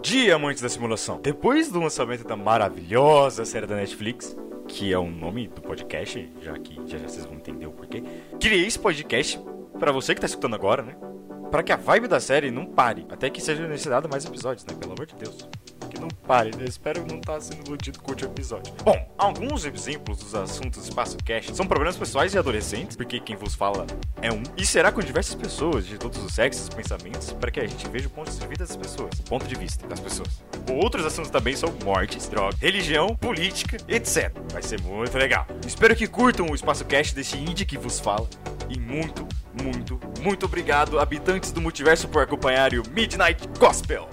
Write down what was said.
dia, amantes da simulação. Depois do lançamento da maravilhosa série da Netflix, que é o nome do podcast, já que já, já vocês vão entender o porquê, criei esse podcast para você que tá escutando agora, né? Para que a vibe da série não pare, até que seja necessidade mais episódios, né? Pelo amor de Deus que não pare, né? Espero não estar tá sendo iludido com o episódio. Bom, alguns exemplos dos assuntos do Espaço Cash são problemas pessoais e adolescentes, porque quem vos fala é um, e será com diversas pessoas de todos os sexos e pensamentos, para que a gente veja o ponto de vista das pessoas, ponto de vista das pessoas. Outros assuntos também são mortes, drogas, religião, política, etc. Vai ser muito legal. Espero que curtam o Espaço Cash desse indie que vos fala, e muito, muito, muito obrigado, habitantes do multiverso, por acompanharem o Midnight Gospel.